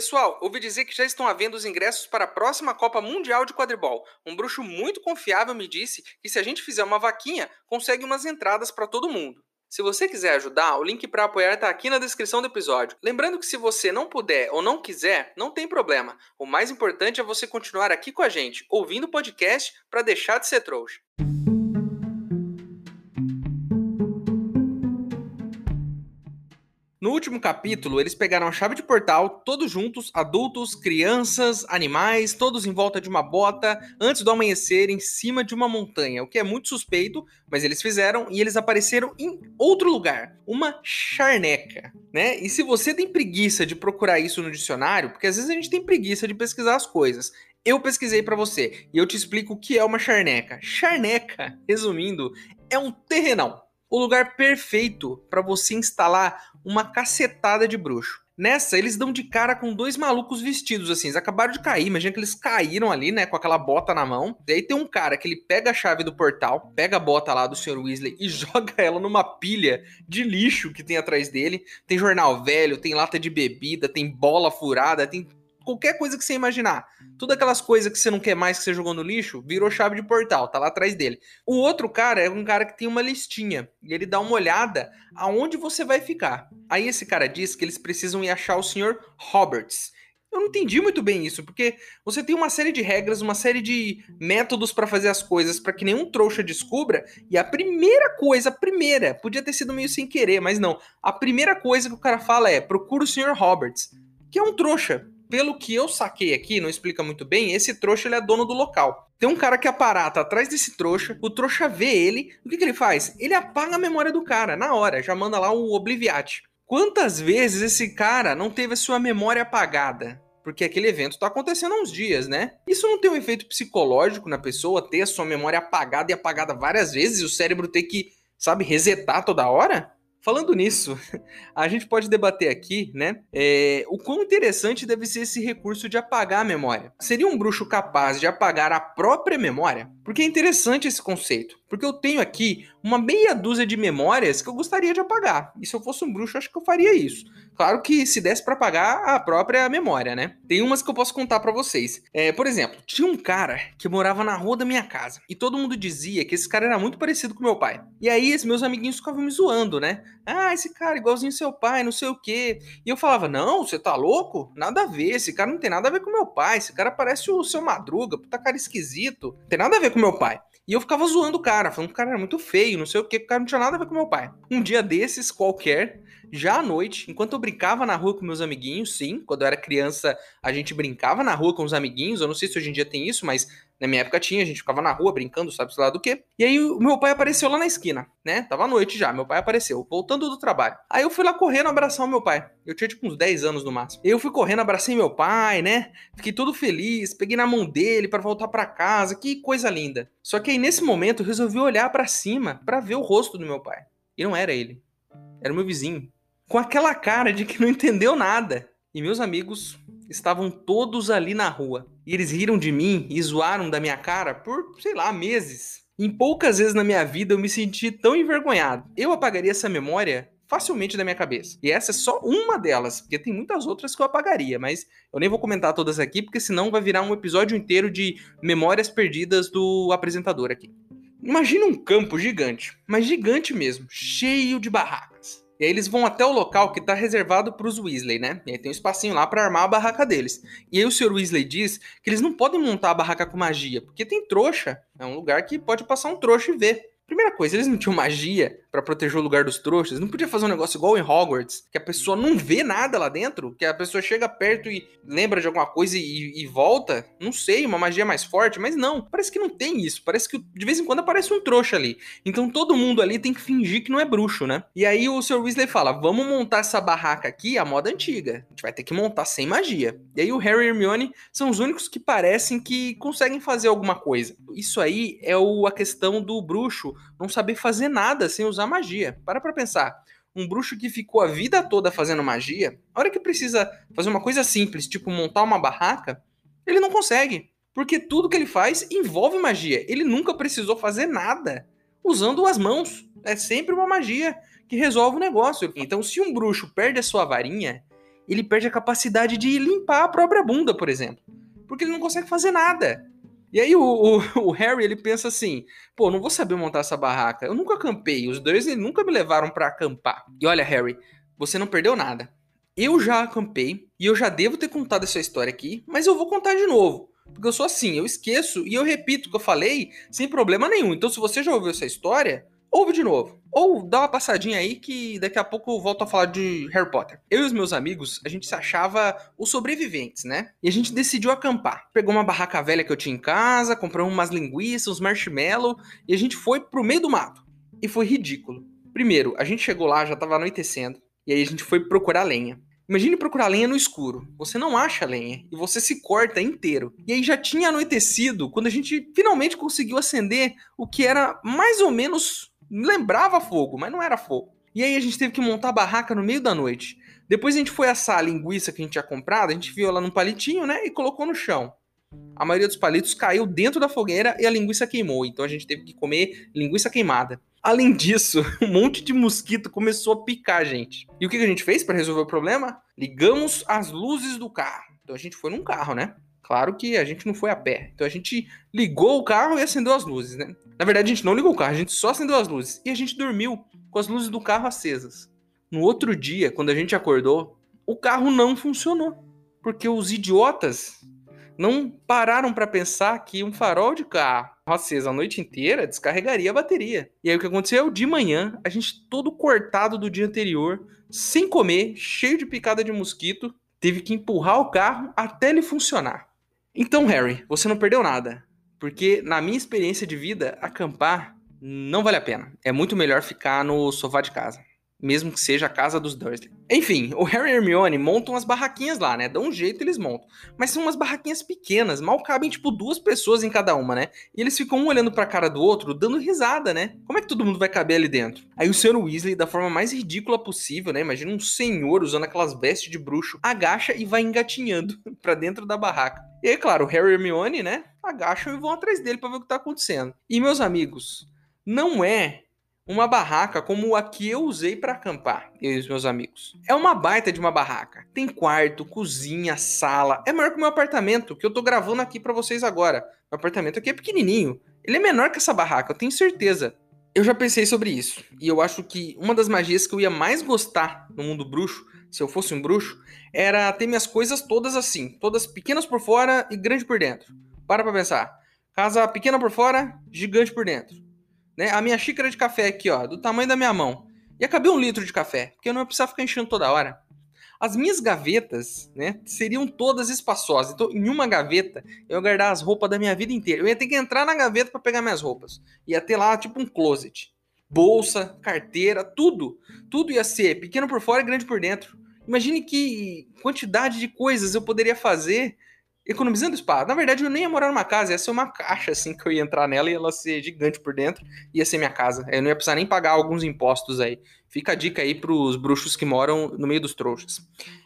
Pessoal, ouvi dizer que já estão havendo os ingressos para a próxima Copa Mundial de Quadribol. Um bruxo muito confiável me disse que se a gente fizer uma vaquinha, consegue umas entradas para todo mundo. Se você quiser ajudar, o link para apoiar está aqui na descrição do episódio. Lembrando que se você não puder ou não quiser, não tem problema. O mais importante é você continuar aqui com a gente, ouvindo o podcast para deixar de ser trouxa. No último capítulo, eles pegaram a chave de portal, todos juntos, adultos, crianças, animais, todos em volta de uma bota, antes do amanhecer, em cima de uma montanha, o que é muito suspeito, mas eles fizeram e eles apareceram em outro lugar, uma charneca, né? E se você tem preguiça de procurar isso no dicionário, porque às vezes a gente tem preguiça de pesquisar as coisas, eu pesquisei para você e eu te explico o que é uma charneca. Charneca, resumindo, é um terrenão o lugar perfeito para você instalar uma cacetada de bruxo. Nessa, eles dão de cara com dois malucos vestidos assim. Eles acabaram de cair. Imagina que eles caíram ali, né? Com aquela bota na mão. E aí tem um cara que ele pega a chave do portal, pega a bota lá do Sr. Weasley e joga ela numa pilha de lixo que tem atrás dele. Tem jornal velho, tem lata de bebida, tem bola furada, tem qualquer coisa que você imaginar. Tudo aquelas coisas que você não quer mais que você jogou no lixo, virou chave de portal, tá lá atrás dele. O outro cara é um cara que tem uma listinha e ele dá uma olhada aonde você vai ficar. Aí esse cara diz que eles precisam ir achar o Sr. Roberts. Eu não entendi muito bem isso, porque você tem uma série de regras, uma série de métodos para fazer as coisas para que nenhum trouxa descubra, e a primeira coisa, a primeira, podia ter sido meio sem querer, mas não. A primeira coisa que o cara fala é: procura o Sr. Roberts, que é um trouxa pelo que eu saquei aqui, não explica muito bem, esse trouxa ele é dono do local. Tem um cara que aparata atrás desse trouxa, o trouxa vê ele, o que, que ele faz? Ele apaga a memória do cara, na hora, já manda lá um obliviate. Quantas vezes esse cara não teve a sua memória apagada? Porque aquele evento está acontecendo há uns dias, né? Isso não tem um efeito psicológico na pessoa ter a sua memória apagada e apagada várias vezes e o cérebro ter que, sabe, resetar toda hora? Falando nisso, a gente pode debater aqui, né, é, o quão interessante deve ser esse recurso de apagar a memória. Seria um bruxo capaz de apagar a própria memória? Porque é interessante esse conceito. Porque eu tenho aqui uma meia dúzia de memórias que eu gostaria de apagar. E se eu fosse um bruxo, acho que eu faria isso. Claro que se desse para apagar a própria memória, né? Tem umas que eu posso contar para vocês. É, por exemplo, tinha um cara que morava na rua da minha casa. E todo mundo dizia que esse cara era muito parecido com meu pai. E aí, meus amiguinhos ficavam me zoando, né? Ah, esse cara igualzinho seu pai, não sei o quê. E eu falava, não, você tá louco? Nada a ver, esse cara não tem nada a ver com meu pai. Esse cara parece o seu Madruga, puta cara esquisito. Não tem nada a ver com meu pai. E eu ficava zoando o cara, falando que o cara era muito feio, não sei o que, o cara não tinha nada a ver com meu pai. Um dia desses, qualquer, já à noite, enquanto eu brincava na rua com meus amiguinhos, sim, quando eu era criança, a gente brincava na rua com os amiguinhos, eu não sei se hoje em dia tem isso, mas na minha época tinha, a gente ficava na rua brincando, sabe sei lá do que. E aí o meu pai apareceu lá na esquina, né? Tava à noite já, meu pai apareceu, voltando do trabalho. Aí eu fui lá correndo abraçar o meu pai. Eu tinha tipo uns 10 anos no máximo. Eu fui correndo, abracei meu pai, né? Fiquei todo feliz, peguei na mão dele para voltar para casa, que coisa linda. Só que aí nesse momento eu resolvi olhar para cima para ver o rosto do meu pai. E não era ele. Era o meu vizinho. Com aquela cara de que não entendeu nada. E meus amigos estavam todos ali na rua. E eles riram de mim e zoaram da minha cara por, sei lá, meses. Em poucas vezes na minha vida eu me senti tão envergonhado. Eu apagaria essa memória facilmente da minha cabeça. E essa é só uma delas, porque tem muitas outras que eu apagaria, mas eu nem vou comentar todas aqui, porque senão vai virar um episódio inteiro de memórias perdidas do apresentador aqui. Imagina um campo gigante, mas gigante mesmo, cheio de barracas. E aí eles vão até o local que está reservado para os Weasley, né? E aí tem um espacinho lá para armar a barraca deles. E aí o Sr. Weasley diz que eles não podem montar a barraca com magia, porque tem trouxa. É um lugar que pode passar um trouxa e ver. Primeira coisa, eles não tinham magia. Para proteger o lugar dos trouxas? Não podia fazer um negócio igual em Hogwarts, que a pessoa não vê nada lá dentro, que a pessoa chega perto e lembra de alguma coisa e, e volta? Não sei, uma magia mais forte, mas não. Parece que não tem isso. Parece que de vez em quando aparece um trouxa ali. Então todo mundo ali tem que fingir que não é bruxo, né? E aí o Sr. Weasley fala: vamos montar essa barraca aqui, a moda antiga. A gente vai ter que montar sem magia. E aí o Harry e Hermione são os únicos que parecem que conseguem fazer alguma coisa. Isso aí é o, a questão do bruxo não saber fazer nada sem usar magia. Para pra pensar. Um bruxo que ficou a vida toda fazendo magia, a hora que precisa fazer uma coisa simples, tipo montar uma barraca, ele não consegue. Porque tudo que ele faz envolve magia. Ele nunca precisou fazer nada usando as mãos. É sempre uma magia que resolve o negócio. Então, se um bruxo perde a sua varinha, ele perde a capacidade de limpar a própria bunda, por exemplo. Porque ele não consegue fazer nada. E aí o, o, o, Harry, ele pensa assim, pô, não vou saber montar essa barraca. Eu nunca acampei, os dois nunca me levaram para acampar. E olha, Harry, você não perdeu nada. Eu já acampei e eu já devo ter contado essa história aqui, mas eu vou contar de novo. Porque eu sou assim, eu esqueço e eu repito o que eu falei sem problema nenhum. Então, se você já ouviu essa história, ouve de novo. Ou dá uma passadinha aí que daqui a pouco eu volto a falar de Harry Potter. Eu e os meus amigos, a gente se achava os sobreviventes, né? E a gente decidiu acampar. Pegou uma barraca velha que eu tinha em casa, comprou umas linguiças, uns marshmallow e a gente foi pro meio do mato. E foi ridículo. Primeiro, a gente chegou lá, já tava anoitecendo, e aí a gente foi procurar lenha. Imagine procurar lenha no escuro. Você não acha lenha e você se corta inteiro. E aí já tinha anoitecido quando a gente finalmente conseguiu acender o que era mais ou menos lembrava fogo, mas não era fogo. E aí a gente teve que montar a barraca no meio da noite. Depois a gente foi assar a linguiça que a gente tinha comprado, a gente viu ela num palitinho, né, e colocou no chão. A maioria dos palitos caiu dentro da fogueira e a linguiça queimou, então a gente teve que comer linguiça queimada. Além disso, um monte de mosquito começou a picar a gente. E o que a gente fez para resolver o problema? Ligamos as luzes do carro. Então a gente foi num carro, né? Claro que a gente não foi a pé. Então a gente ligou o carro e acendeu as luzes, né? Na verdade, a gente não ligou o carro, a gente só acendeu as luzes. E a gente dormiu com as luzes do carro acesas. No outro dia, quando a gente acordou, o carro não funcionou. Porque os idiotas não pararam para pensar que um farol de carro aceso a noite inteira descarregaria a bateria. E aí o que aconteceu? De manhã, a gente todo cortado do dia anterior, sem comer, cheio de picada de mosquito, teve que empurrar o carro até ele funcionar. Então, Harry, você não perdeu nada. Porque, na minha experiência de vida, acampar não vale a pena. É muito melhor ficar no sofá de casa mesmo que seja a casa dos Dursley. Enfim, o Harry e Hermione montam as barraquinhas lá, né? Dão um jeito eles montam. Mas são umas barraquinhas pequenas, mal cabem tipo duas pessoas em cada uma, né? E eles ficam um olhando pra cara do outro, dando risada, né? Como é que todo mundo vai caber ali dentro? Aí o Sr. Weasley, da forma mais ridícula possível, né? Imagina um senhor usando aquelas vestes de bruxo, agacha e vai engatinhando para dentro da barraca. E aí, claro, o Harry e Hermione, né? Agacham e vão atrás dele para ver o que tá acontecendo. E meus amigos, não é uma barraca como a que eu usei para acampar, eu e os meus amigos. É uma baita de uma barraca. Tem quarto, cozinha, sala. É maior que o meu apartamento, que eu tô gravando aqui para vocês agora. Meu apartamento aqui é pequenininho. Ele é menor que essa barraca, eu tenho certeza. Eu já pensei sobre isso, e eu acho que uma das magias que eu ia mais gostar no mundo bruxo, se eu fosse um bruxo, era ter minhas coisas todas assim, todas pequenas por fora e grande por dentro. Para pra pensar. Casa pequena por fora, gigante por dentro. Né? A minha xícara de café aqui, ó, do tamanho da minha mão. E acabei um litro de café, porque eu não ia precisar ficar enchendo toda hora. As minhas gavetas, né, seriam todas espaçosas. Então, em uma gaveta, eu ia guardar as roupas da minha vida inteira. Eu ia ter que entrar na gaveta para pegar minhas roupas. Ia ter lá, tipo, um closet. Bolsa, carteira, tudo. Tudo ia ser pequeno por fora e grande por dentro. Imagine que quantidade de coisas eu poderia fazer economizando espaço. Na verdade, eu nem ia morar numa casa, ia ser uma caixa, assim, que eu ia entrar nela e ela ser gigante por dentro, ia ser minha casa. Eu não ia precisar nem pagar alguns impostos aí. Fica a dica aí pros bruxos que moram no meio dos trouxas.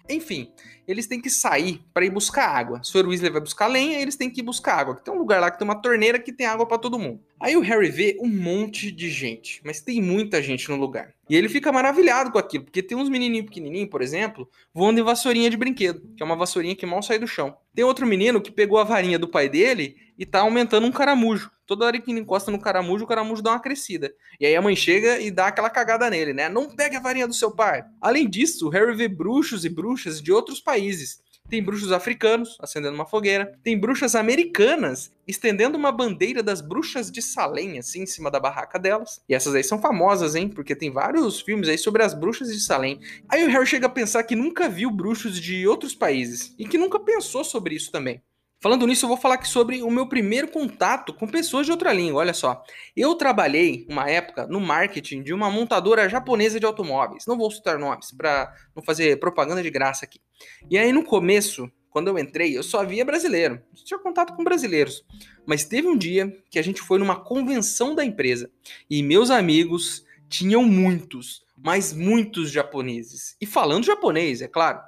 Enfim, eles têm que sair para ir buscar água. Sr. Weasley vai buscar lenha eles têm que ir buscar água. Tem um lugar lá que tem uma torneira que tem água para todo mundo. Aí o Harry vê um monte de gente, mas tem muita gente no lugar. E ele fica maravilhado com aquilo, porque tem uns menininhos pequenininhos, por exemplo, voando em vassourinha de brinquedo, que é uma vassourinha que mal sai do chão. Tem outro menino que pegou a varinha do pai dele e tá aumentando um caramujo. Toda hora que ele encosta no caramujo, o caramujo dá uma crescida. E aí a mãe chega e dá aquela cagada nele, né? Não pegue a varinha do seu pai. Além disso, Harry vê bruxos e bruxas de outros países tem bruxos africanos acendendo uma fogueira, tem bruxas americanas estendendo uma bandeira das bruxas de Salem, assim, em cima da barraca delas. E essas aí são famosas, hein? Porque tem vários filmes aí sobre as bruxas de Salem. Aí o Harry chega a pensar que nunca viu bruxos de outros países e que nunca pensou sobre isso também. Falando nisso, eu vou falar aqui sobre o meu primeiro contato com pessoas de outra língua. Olha só, eu trabalhei uma época no marketing de uma montadora japonesa de automóveis. Não vou citar nomes para não fazer propaganda de graça aqui. E aí no começo, quando eu entrei, eu só via brasileiro. Eu tinha contato com brasileiros. Mas teve um dia que a gente foi numa convenção da empresa e meus amigos tinham muitos, mas muitos japoneses. E falando japonês, é claro.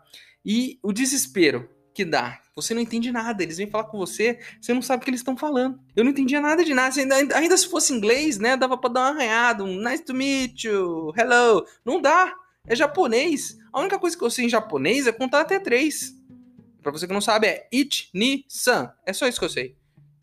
E o desespero que dá. Você não entende nada, eles vêm falar com você, você não sabe o que eles estão falando. Eu não entendia nada de nada, ainda, ainda se fosse inglês, né, dava pra dar uma arranhada, um nice to meet you, hello. Não dá, é japonês. A única coisa que eu sei em japonês é contar até três. Pra você que não sabe, é it, ni, san. É só isso que eu sei.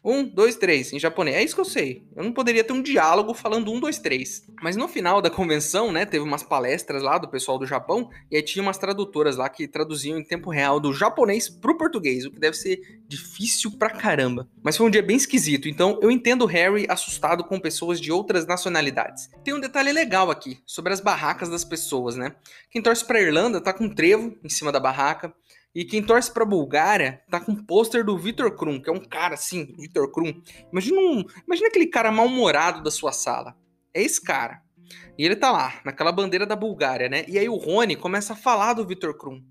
Um, dois, três, em japonês. É isso que eu sei. Eu não poderia ter um diálogo falando um, dois, três. Mas no final da convenção, né, teve umas palestras lá do pessoal do Japão, e aí tinha umas tradutoras lá que traduziam em tempo real do japonês pro português, o que deve ser difícil pra caramba. Mas foi um dia bem esquisito, então eu entendo Harry assustado com pessoas de outras nacionalidades. Tem um detalhe legal aqui, sobre as barracas das pessoas, né? Quem torce pra Irlanda tá com um trevo em cima da barraca. E quem torce pra Bulgária tá com um pôster do Vitor Krum, que é um cara assim, Vitor Krum. Imagina, um, imagina aquele cara mal-humorado da sua sala. É esse cara. E ele tá lá, naquela bandeira da Bulgária, né? E aí o Rony começa a falar do Vitor Krum.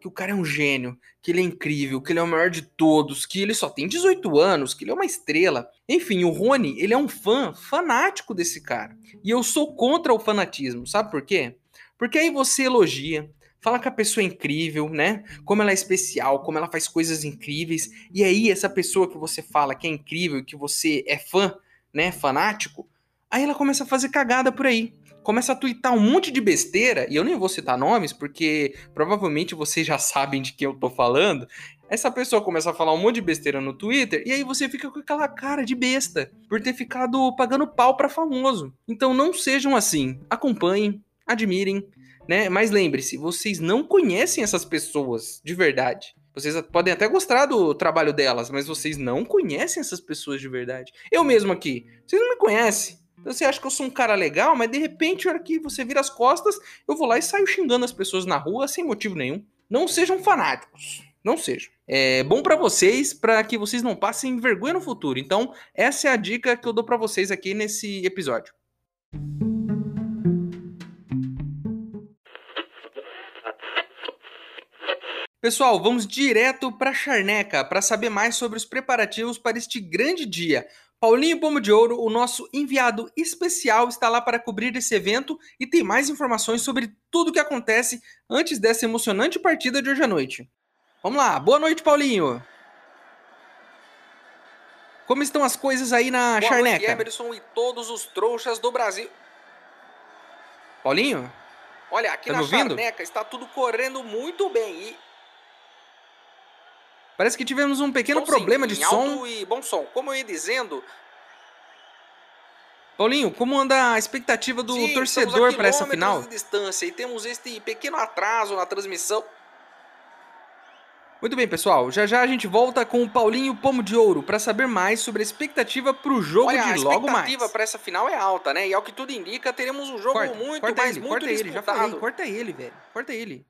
Que o cara é um gênio, que ele é incrível, que ele é o maior de todos, que ele só tem 18 anos, que ele é uma estrela. Enfim, o Rony, ele é um fã fanático desse cara. E eu sou contra o fanatismo, sabe por quê? Porque aí você elogia, Fala que a pessoa é incrível, né? Como ela é especial, como ela faz coisas incríveis. E aí, essa pessoa que você fala que é incrível, que você é fã, né? Fanático, aí ela começa a fazer cagada por aí. Começa a twittar um monte de besteira, e eu nem vou citar nomes, porque provavelmente vocês já sabem de quem eu tô falando. Essa pessoa começa a falar um monte de besteira no Twitter, e aí você fica com aquela cara de besta, por ter ficado pagando pau pra famoso. Então não sejam assim. Acompanhem, admirem, né? Mas lembre-se, vocês não conhecem essas pessoas de verdade. Vocês podem até gostar do trabalho delas, mas vocês não conhecem essas pessoas de verdade. Eu mesmo aqui, vocês não me conhecem. Então você acha que eu sou um cara legal, mas de repente, na hora que você vira as costas, eu vou lá e saio xingando as pessoas na rua sem motivo nenhum. Não sejam fanáticos. Não sejam. É bom para vocês, para que vocês não passem vergonha no futuro. Então, essa é a dica que eu dou para vocês aqui nesse episódio. Pessoal, vamos direto para Charneca para saber mais sobre os preparativos para este grande dia. Paulinho Pomo de Ouro, o nosso enviado especial, está lá para cobrir esse evento e tem mais informações sobre tudo o que acontece antes dessa emocionante partida de hoje à noite. Vamos lá, boa noite, Paulinho. Como estão as coisas aí na boa Charneca? Noite, Emerson e todos os trouxas do Brasil. Paulinho? Olha, aqui tá na Charneca está tudo correndo muito bem e Parece que tivemos um pequeno som, problema sim, de som. e bom som. Como eu ia dizendo. Paulinho, como anda a expectativa do sim, torcedor para essa final? De distância e temos este pequeno atraso na transmissão. Muito bem, pessoal. Já já a gente volta com o Paulinho Pomo de Ouro para saber mais sobre a expectativa para o jogo Olha, de logo mais. A expectativa para essa final é alta, né? E ao que tudo indica, teremos um jogo corta, muito, corta mais ele, muito corta disputado. ele, já falei, corta ele, velho. Corta ele.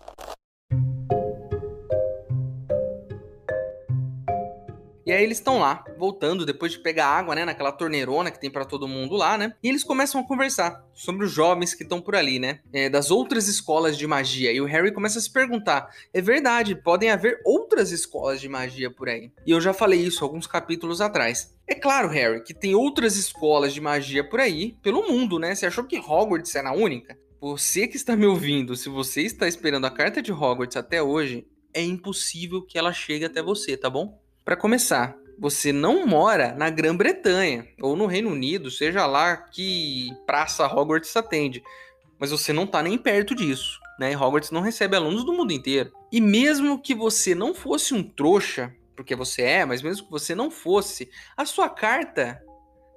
E aí eles estão lá, voltando depois de pegar água, né, naquela torneirona que tem para todo mundo lá, né? E eles começam a conversar sobre os jovens que estão por ali, né? É, das outras escolas de magia. E o Harry começa a se perguntar: é verdade, podem haver outras escolas de magia por aí. E eu já falei isso alguns capítulos atrás. É claro, Harry, que tem outras escolas de magia por aí, pelo mundo, né? Você achou que Hogwarts era a única? Você que está me ouvindo, se você está esperando a carta de Hogwarts até hoje, é impossível que ela chegue até você, tá bom? Para começar, você não mora na Grã-Bretanha ou no Reino Unido, seja lá que praça Hogwarts atende. mas você não tá nem perto disso, né? Hogwarts não recebe alunos do mundo inteiro. E mesmo que você não fosse um trouxa, porque você é, mas mesmo que você não fosse, a sua carta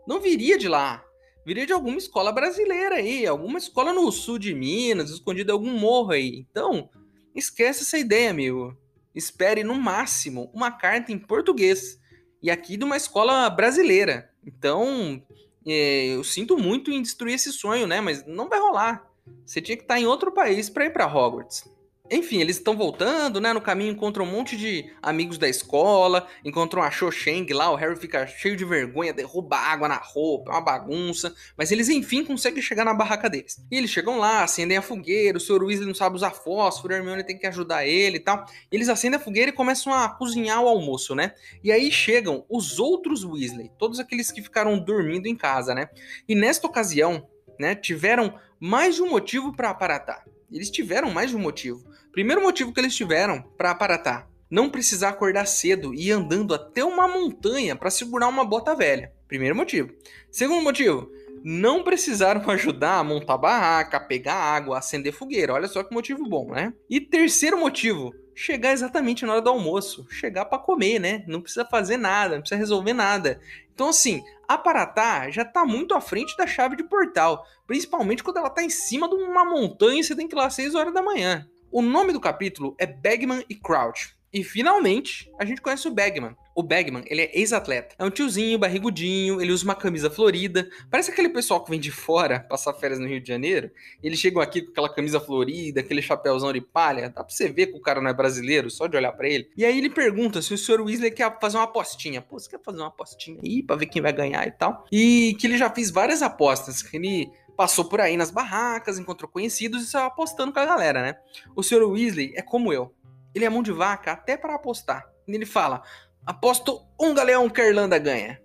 não viria de lá. Viria de alguma escola brasileira aí, alguma escola no sul de Minas, escondida em algum morro aí. Então, esquece essa ideia, amigo. Espere no máximo uma carta em português e aqui de uma escola brasileira. Então, é, eu sinto muito em destruir esse sonho, né? Mas não vai rolar. Você tinha que estar em outro país para ir para Hogwarts. Enfim, eles estão voltando, né? No caminho encontram um monte de amigos da escola, encontram a Cho Chang lá, o Harry fica cheio de vergonha, derruba água na roupa, é uma bagunça, mas eles enfim conseguem chegar na barraca deles. E eles chegam lá, acendem a fogueira, o Sr. Weasley não sabe usar fósforo, a Hermione tem que ajudar ele e tal. E eles acendem a fogueira e começam a cozinhar o almoço, né? E aí chegam os outros Weasley, todos aqueles que ficaram dormindo em casa, né? E nesta ocasião, né, tiveram mais de um motivo para aparatar. Eles tiveram mais de um motivo. Primeiro motivo que eles tiveram para aparatar: não precisar acordar cedo e ir andando até uma montanha para segurar uma bota velha. Primeiro motivo. Segundo motivo: não precisaram ajudar a montar barraca, pegar água, acender fogueira. Olha só que motivo bom, né? E terceiro motivo: chegar exatamente na hora do almoço, chegar para comer, né? Não precisa fazer nada, não precisa resolver nada. Então, assim, a Paratá já está muito à frente da chave de portal, principalmente quando ela está em cima de uma montanha e você tem que ir lá às 6 horas da manhã. O nome do capítulo é Bagman e Crouch. E finalmente, a gente conhece o Bagman. O Bagman, ele é ex-atleta. É um tiozinho, barrigudinho, ele usa uma camisa florida. Parece aquele pessoal que vem de fora passar férias no Rio de Janeiro. Eles chegam aqui com aquela camisa florida, aquele chapéuzão de palha. Dá pra você ver que o cara não é brasileiro, só de olhar para ele. E aí ele pergunta se o Sr. Weasley quer fazer uma apostinha. Pô, você quer fazer uma apostinha aí pra ver quem vai ganhar e tal? E que ele já fez várias apostas. Que ele passou por aí nas barracas, encontrou conhecidos e saiu apostando com a galera, né? O Sr. Weasley é como eu. Ele é mão de vaca até para apostar. E ele fala: aposto um galeão que a Irlanda ganha.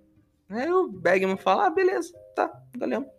Aí o Bagman fala: ah, beleza, tá, galeão.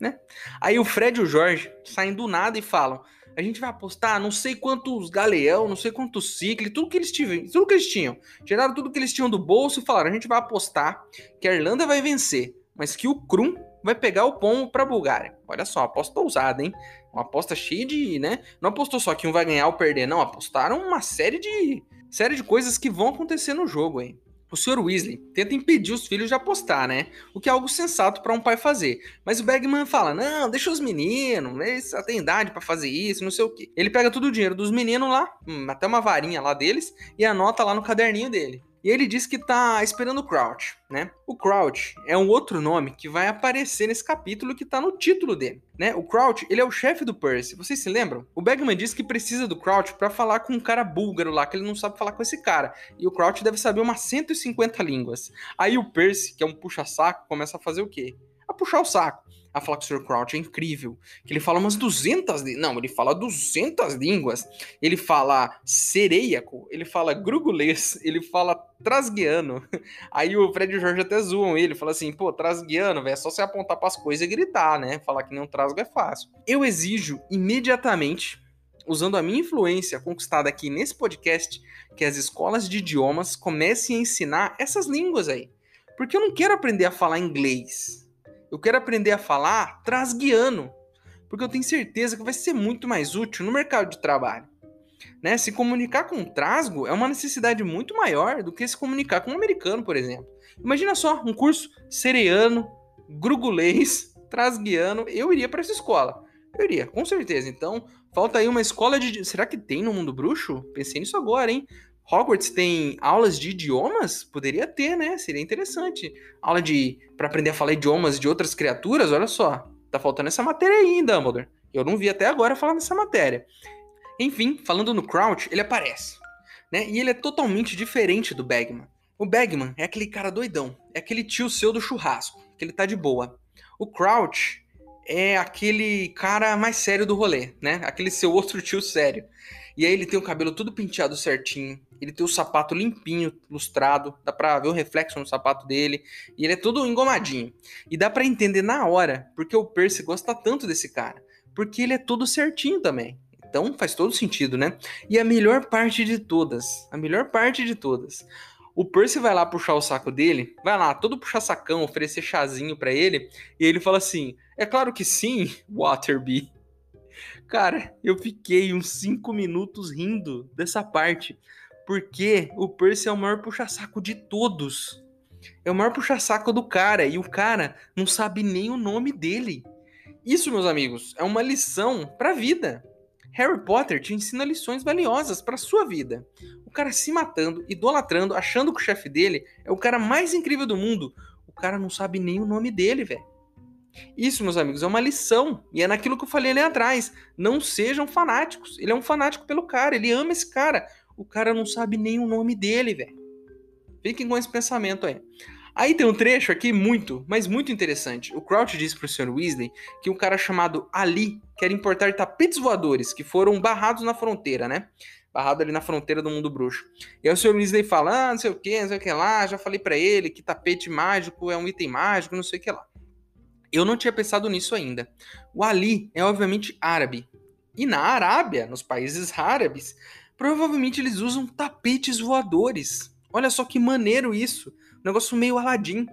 Né? Aí o Fred e o Jorge saem do nada e falam: a gente vai apostar não sei quantos galeão, não sei quantos ciclos, tudo que eles tinham, tudo que eles tinham. Tiraram tudo que eles tinham do bolso e falaram: a gente vai apostar que a Irlanda vai vencer, mas que o Krum vai pegar o pombo para a Bulgária. Olha só, aposta ousada, hein? Uma aposta cheia de, né? Não apostou só que um vai ganhar ou perder, não. Apostaram uma série de série de coisas que vão acontecer no jogo, hein? O Sr. Weasley tenta impedir os filhos de apostar, né? O que é algo sensato para um pai fazer. Mas o Bagman fala: não, deixa os meninos, eles têm idade para fazer isso, não sei o quê. Ele pega todo o dinheiro dos meninos lá, hum, até uma varinha lá deles, e anota lá no caderninho dele. E ele diz que tá esperando o Crouch, né? O Crouch é um outro nome que vai aparecer nesse capítulo que tá no título dele, né? O Crouch, ele é o chefe do Percy. Vocês se lembram? O Bagman diz que precisa do Crouch para falar com um cara búlgaro lá, que ele não sabe falar com esse cara. E o Crouch deve saber umas 150 línguas. Aí o Percy, que é um puxa-saco, começa a fazer o quê? A puxar o saco a falar que o Sr. Crouch é incrível. Que ele fala umas 200... Não, ele fala 200 línguas. Ele fala sereiaco, ele fala grugulês, ele fala trasguiano. Aí o Fred e o Jorge até zoam ele, fala assim, pô, trasguiano, é só você apontar pras coisas e gritar, né? Falar que nem um trasgo é fácil. Eu exijo imediatamente, usando a minha influência conquistada aqui nesse podcast, que as escolas de idiomas comecem a ensinar essas línguas aí. Porque eu não quero aprender a falar inglês eu quero aprender a falar trasguiano, porque eu tenho certeza que vai ser muito mais útil no mercado de trabalho. Né? Se comunicar com um trasgo é uma necessidade muito maior do que se comunicar com um americano, por exemplo. Imagina só, um curso sereano, grugulês, trasguiano, eu iria para essa escola. Eu iria, com certeza. Então, falta aí uma escola de. Será que tem no mundo bruxo? Pensei nisso agora, hein? Hogwarts tem aulas de idiomas? Poderia ter, né? Seria interessante. Aula de para aprender a falar idiomas de outras criaturas, olha só. Tá faltando essa matéria aí, Dumbledore. Eu não vi até agora falar nessa matéria. Enfim, falando no Crouch, ele aparece, né? E ele é totalmente diferente do Bagman. O Bagman é aquele cara doidão, é aquele tio seu do churrasco, que ele tá de boa. O Crouch é aquele cara mais sério do rolê, né? Aquele seu outro tio sério. E aí ele tem o cabelo todo penteado certinho, ele tem o sapato limpinho, lustrado, dá pra ver o reflexo no sapato dele, e ele é todo engomadinho. E dá para entender na hora porque o Percy gosta tanto desse cara, porque ele é todo certinho também. Então faz todo sentido, né? E a melhor parte de todas, a melhor parte de todas, o Percy vai lá puxar o saco dele, vai lá, todo puxar sacão, oferecer chazinho para ele, e ele fala assim: "É claro que sim, Waterby". Cara, eu fiquei uns 5 minutos rindo dessa parte, porque o Percy é o maior puxa-saco de todos. É o maior puxa-saco do cara, e o cara não sabe nem o nome dele. Isso, meus amigos, é uma lição pra vida. Harry Potter te ensina lições valiosas para sua vida. O cara se matando, idolatrando, achando que o chefe dele é o cara mais incrível do mundo. O cara não sabe nem o nome dele, velho. Isso, meus amigos, é uma lição. E é naquilo que eu falei ali atrás. Não sejam fanáticos. Ele é um fanático pelo cara. Ele ama esse cara. O cara não sabe nem o nome dele, velho. Fiquem com esse pensamento aí. Aí tem um trecho aqui muito, mas muito interessante. O Crouch disse pro Sr. Weasley que um cara chamado Ali quer importar tapetes voadores que foram barrados na fronteira, né? Barrado ali na fronteira do mundo bruxo. E aí o Sr. Weasley fala, ah, não sei o que, não sei o que lá, já falei para ele que tapete mágico é um item mágico, não sei o que lá. Eu não tinha pensado nisso ainda. O Ali é obviamente árabe. E na Arábia, nos países árabes, provavelmente eles usam tapetes voadores. Olha só que maneiro isso. Um negócio meio Aladdin.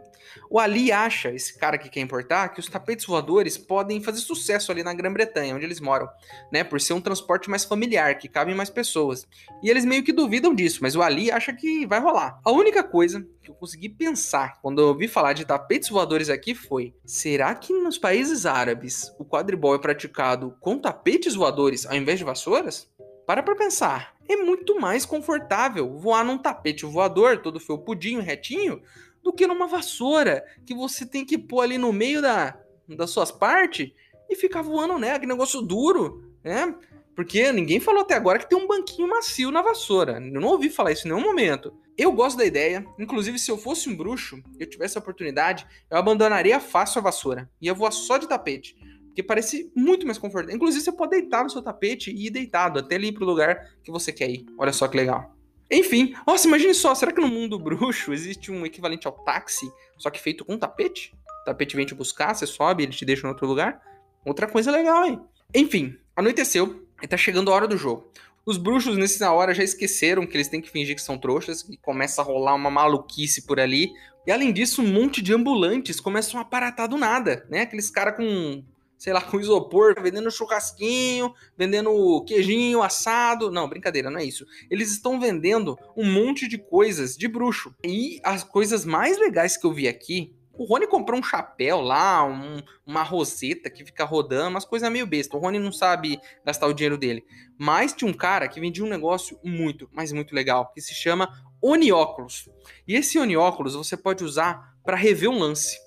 O Ali acha, esse cara que quer importar, que os tapetes voadores podem fazer sucesso ali na Grã-Bretanha, onde eles moram, né? Por ser um transporte mais familiar, que cabe mais pessoas. E eles meio que duvidam disso, mas o Ali acha que vai rolar. A única coisa que eu consegui pensar quando eu ouvi falar de tapetes voadores aqui foi: será que nos países árabes o quadribol é praticado com tapetes voadores ao invés de vassouras? Para pra pensar. É muito mais confortável voar num tapete voador, todo felpudinho, retinho, do que numa vassoura que você tem que pôr ali no meio da, das suas partes e ficar voando, né? Aquele negócio duro, né? Porque ninguém falou até agora que tem um banquinho macio na vassoura. Eu não ouvi falar isso em nenhum momento. Eu gosto da ideia. Inclusive, se eu fosse um bruxo e eu tivesse a oportunidade, eu abandonaria fácil a vassoura. Ia voar só de tapete que parece muito mais confortável. Inclusive, você pode deitar no seu tapete e ir deitado até ali ir pro lugar que você quer ir. Olha só que legal. Enfim, nossa, imagine só, será que no mundo bruxo existe um equivalente ao táxi, só que feito com tapete? O tapete vem te buscar, você sobe, ele te deixa em outro lugar? Outra coisa legal, hein? Enfim, anoiteceu e tá chegando a hora do jogo. Os bruxos, nessa hora, já esqueceram que eles têm que fingir que são trouxas e começa a rolar uma maluquice por ali. E além disso, um monte de ambulantes começam a aparatar do nada, né? Aqueles caras com sei lá, com isopor, vendendo churrasquinho, vendendo queijinho assado. Não, brincadeira, não é isso. Eles estão vendendo um monte de coisas de bruxo. E as coisas mais legais que eu vi aqui. O Rony comprou um chapéu lá, um, uma roseta que fica rodando, umas coisas meio besta. O Rony não sabe gastar o dinheiro dele. Mas tinha um cara que vendia um negócio muito, mas muito legal, que se chama Onióculos. E esse Onióculos você pode usar para rever um lance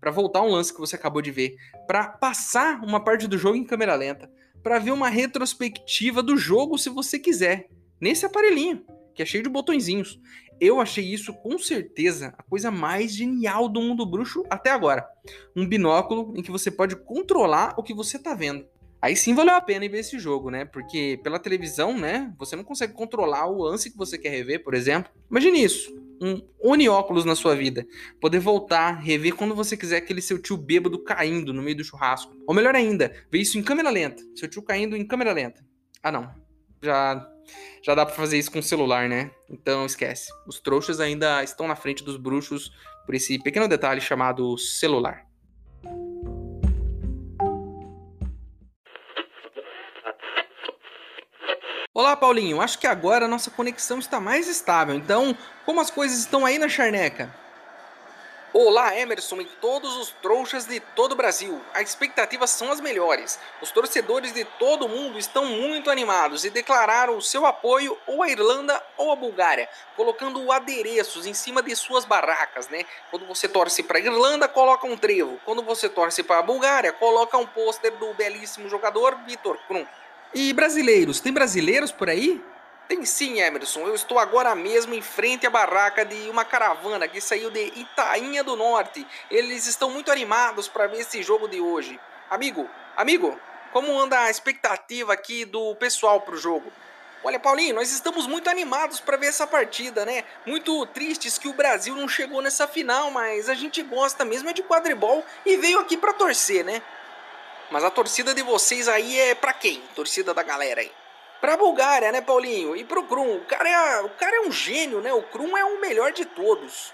para voltar um lance que você acabou de ver, para passar uma parte do jogo em câmera lenta, para ver uma retrospectiva do jogo se você quiser, nesse aparelhinho, que é cheio de botõezinhos. Eu achei isso com certeza a coisa mais genial do mundo bruxo até agora. Um binóculo em que você pode controlar o que você está vendo. Aí sim valeu a pena ver esse jogo, né? Porque pela televisão, né? Você não consegue controlar o lance que você quer rever, por exemplo. Imagine isso um unióculos na sua vida. Poder voltar, rever quando você quiser aquele seu tio bêbado caindo no meio do churrasco. Ou melhor ainda, ver isso em câmera lenta. Seu tio caindo em câmera lenta. Ah, não. Já já dá para fazer isso com o celular, né? Então esquece. Os trouxas ainda estão na frente dos bruxos por esse pequeno detalhe chamado celular. Olá, Paulinho. Acho que agora a nossa conexão está mais estável. Então, como as coisas estão aí na charneca? Olá, Emerson e todos os trouxas de todo o Brasil. As expectativas são as melhores. Os torcedores de todo o mundo estão muito animados e declararam o seu apoio ou à Irlanda ou à Bulgária, colocando adereços em cima de suas barracas, né? Quando você torce para a Irlanda, coloca um trevo. Quando você torce para a Bulgária, coloca um pôster do belíssimo jogador Vitor Krum. E brasileiros? Tem brasileiros por aí? Tem sim, Emerson. Eu estou agora mesmo em frente à barraca de uma caravana que saiu de Itainha do Norte. Eles estão muito animados para ver esse jogo de hoje. Amigo, amigo, como anda a expectativa aqui do pessoal para o jogo? Olha, Paulinho, nós estamos muito animados para ver essa partida, né? Muito tristes que o Brasil não chegou nessa final, mas a gente gosta mesmo é de quadribol e veio aqui para torcer, né? Mas a torcida de vocês aí é pra quem? Torcida da galera aí. Pra Bulgária, né, Paulinho? E pro Krum. O cara, é, o cara é um gênio, né? O Krum é o melhor de todos.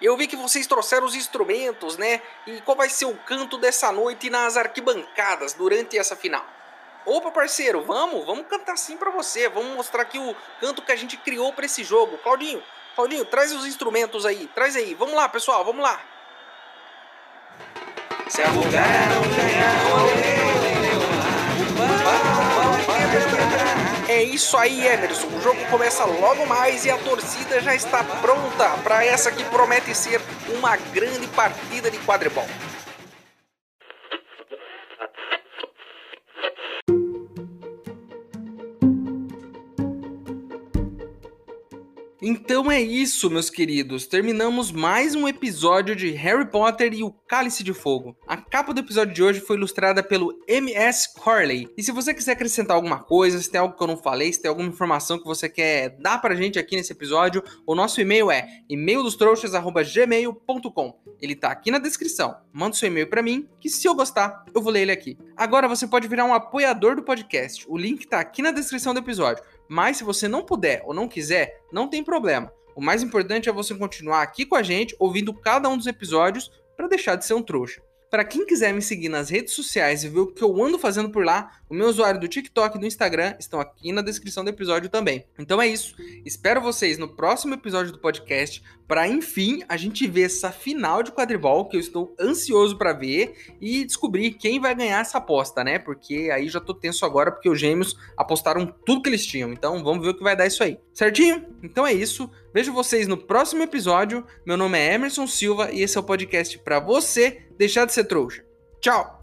Eu vi que vocês trouxeram os instrumentos, né? E qual vai ser o canto dessa noite nas arquibancadas durante essa final? Opa, parceiro, vamos, vamos cantar sim para você. Vamos mostrar aqui o canto que a gente criou para esse jogo. Claudinho, Claudinho, traz os instrumentos aí, traz aí. Vamos lá, pessoal, vamos lá. Se é isso aí, Emerson. O jogo começa logo mais e a torcida já está pronta para essa que promete ser uma grande partida de quadribol. Então é isso, meus queridos. Terminamos mais um episódio de Harry Potter e o Cálice de Fogo. A capa do episódio de hoje foi ilustrada pelo MS Corley. E se você quiser acrescentar alguma coisa, se tem algo que eu não falei, se tem alguma informação que você quer dar pra gente aqui nesse episódio, o nosso e-mail é e-maildostrouxas@gmail.com. Ele tá aqui na descrição. Manda seu e-mail para mim, que se eu gostar, eu vou ler ele aqui. Agora você pode virar um apoiador do podcast. O link tá aqui na descrição do episódio. Mas se você não puder ou não quiser, não tem problema. O mais importante é você continuar aqui com a gente, ouvindo cada um dos episódios, para deixar de ser um trouxa. Para quem quiser me seguir nas redes sociais e ver o que eu ando fazendo por lá, o meu usuário do TikTok e do Instagram estão aqui na descrição do episódio também. Então é isso. Espero vocês no próximo episódio do podcast para enfim a gente ver essa final de quadribol que eu estou ansioso para ver e descobrir quem vai ganhar essa aposta, né? Porque aí já tô tenso agora porque os gêmeos apostaram tudo que eles tinham. Então vamos ver o que vai dar isso aí. Certinho? Então é isso. Vejo vocês no próximo episódio. Meu nome é Emerson Silva e esse é o podcast para você deixar de ser trouxa. Tchau!